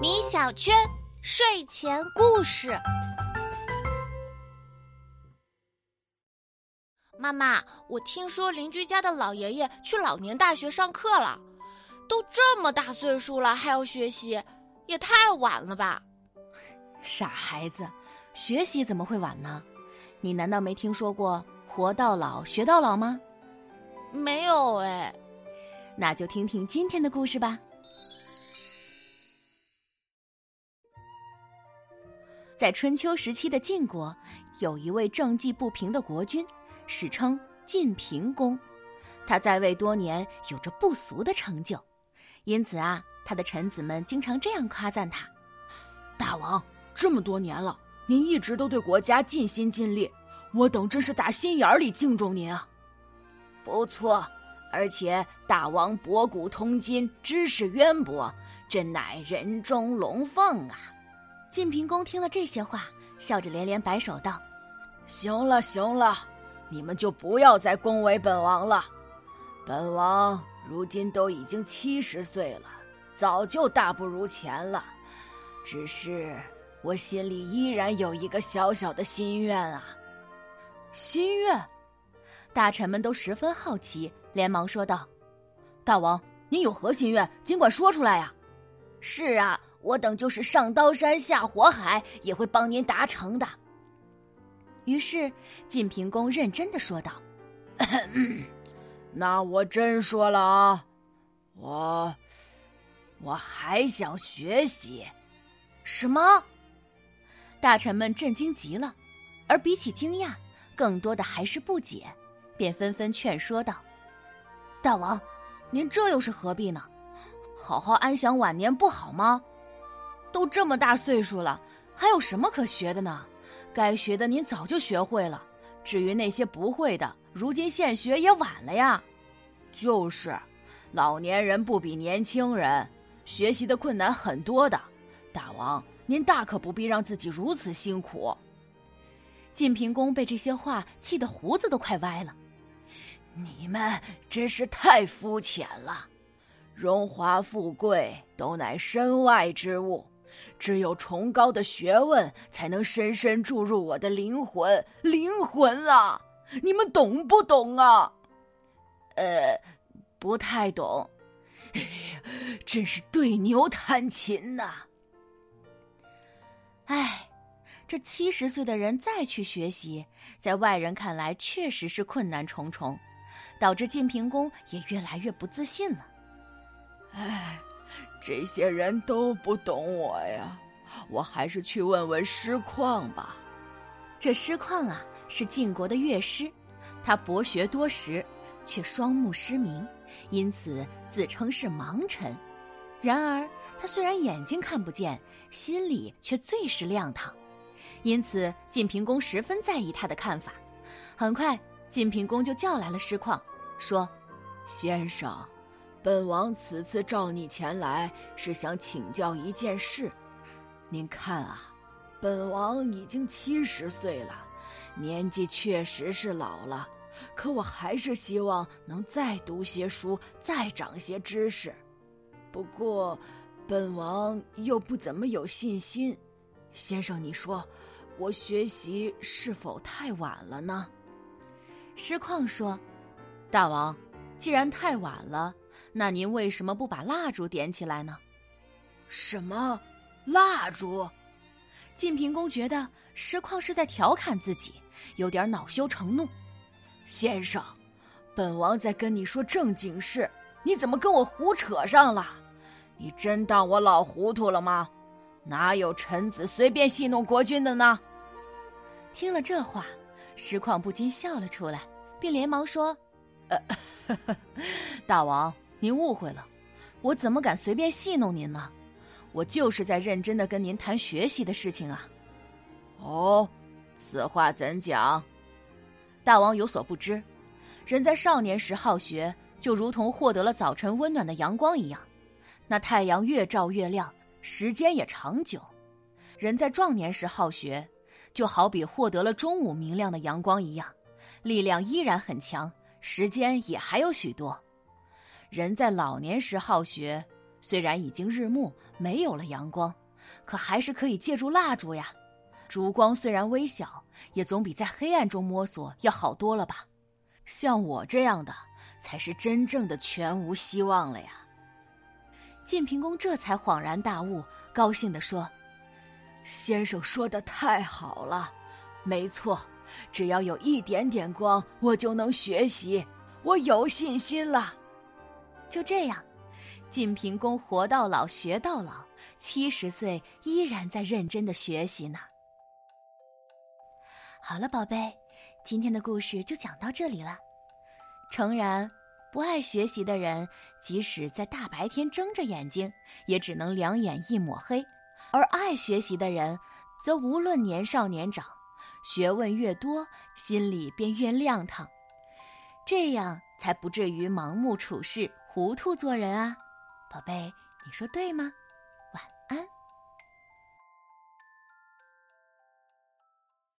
米小圈睡前故事。妈妈，我听说邻居家的老爷爷去老年大学上课了，都这么大岁数了还要学习，也太晚了吧？傻孩子，学习怎么会晚呢？你难道没听说过“活到老，学到老”吗？没有哎。那就听听今天的故事吧。在春秋时期的晋国，有一位政绩不平的国君，史称晋平公。他在位多年，有着不俗的成就，因此啊，他的臣子们经常这样夸赞他：“大王，这么多年了，您一直都对国家尽心尽力，我等真是打心眼里敬重您啊。”不错。而且大王博古通今，知识渊博，真乃人中龙凤啊！晋平公听了这些话，笑着连连摆手道：“行了行了，你们就不要再恭维本王了。本王如今都已经七十岁了，早就大不如前了。只是我心里依然有一个小小的心愿啊！心愿？大臣们都十分好奇。”连忙说道：“大王，您有何心愿？尽管说出来呀！”“是啊，我等就是上刀山下火海，也会帮您达成的。”于是晋平公认真的说道：“ 那我真说了啊，我我还想学习。”“什么？”大臣们震惊极了，而比起惊讶，更多的还是不解，便纷纷劝说道。大王，您这又是何必呢？好好安享晚年不好吗？都这么大岁数了，还有什么可学的呢？该学的您早就学会了，至于那些不会的，如今现学也晚了呀。就是，老年人不比年轻人，学习的困难很多的。大王，您大可不必让自己如此辛苦。晋平公被这些话气得胡子都快歪了。你们真是太肤浅了，荣华富贵都乃身外之物，只有崇高的学问才能深深注入我的灵魂。灵魂啊，你们懂不懂啊？呃，不太懂。哎呀，真是对牛弹琴呐！哎，这七十岁的人再去学习，在外人看来确实是困难重重。导致晋平公也越来越不自信了。唉，这些人都不懂我呀，我还是去问问师旷吧。这师旷啊，是晋国的乐师，他博学多识，却双目失明，因此自称是盲臣。然而他虽然眼睛看不见，心里却最是亮堂，因此晋平公十分在意他的看法。很快。晋平公就叫来了师旷，说：“先生，本王此次召你前来，是想请教一件事。您看啊，本王已经七十岁了，年纪确实是老了，可我还是希望能再读些书，再长些知识。不过，本王又不怎么有信心。先生，你说，我学习是否太晚了呢？”师旷说：“大王，既然太晚了，那您为什么不把蜡烛点起来呢？”“什么蜡烛？”晋平公觉得石旷是在调侃自己，有点恼羞成怒。“先生，本王在跟你说正经事，你怎么跟我胡扯上了？你真当我老糊涂了吗？哪有臣子随便戏弄国君的呢？”听了这话。石旷不禁笑了出来，并连忙说：“呃，大王，您误会了，我怎么敢随便戏弄您呢？我就是在认真的跟您谈学习的事情啊。”哦，此话怎讲？大王有所不知，人在少年时好学，就如同获得了早晨温暖的阳光一样，那太阳越照越亮，时间也长久；人在壮年时好学。就好比获得了中午明亮的阳光一样，力量依然很强，时间也还有许多。人在老年时好学，虽然已经日暮，没有了阳光，可还是可以借助蜡烛呀。烛光虽然微小，也总比在黑暗中摸索要好多了吧？像我这样的，才是真正的全无希望了呀！晋平公这才恍然大悟，高兴地说：“先生说的太好了，没错，只要有一点点光，我就能学习，我有信心了。”就这样，晋平公活到老学到老，七十岁依然在认真的学习呢。好了，宝贝，今天的故事就讲到这里了。诚然。不爱学习的人，即使在大白天睁着眼睛，也只能两眼一抹黑；而爱学习的人，则无论年少年长，学问越多，心里便越亮堂。这样才不至于盲目处事、糊涂做人啊！宝贝，你说对吗？晚安。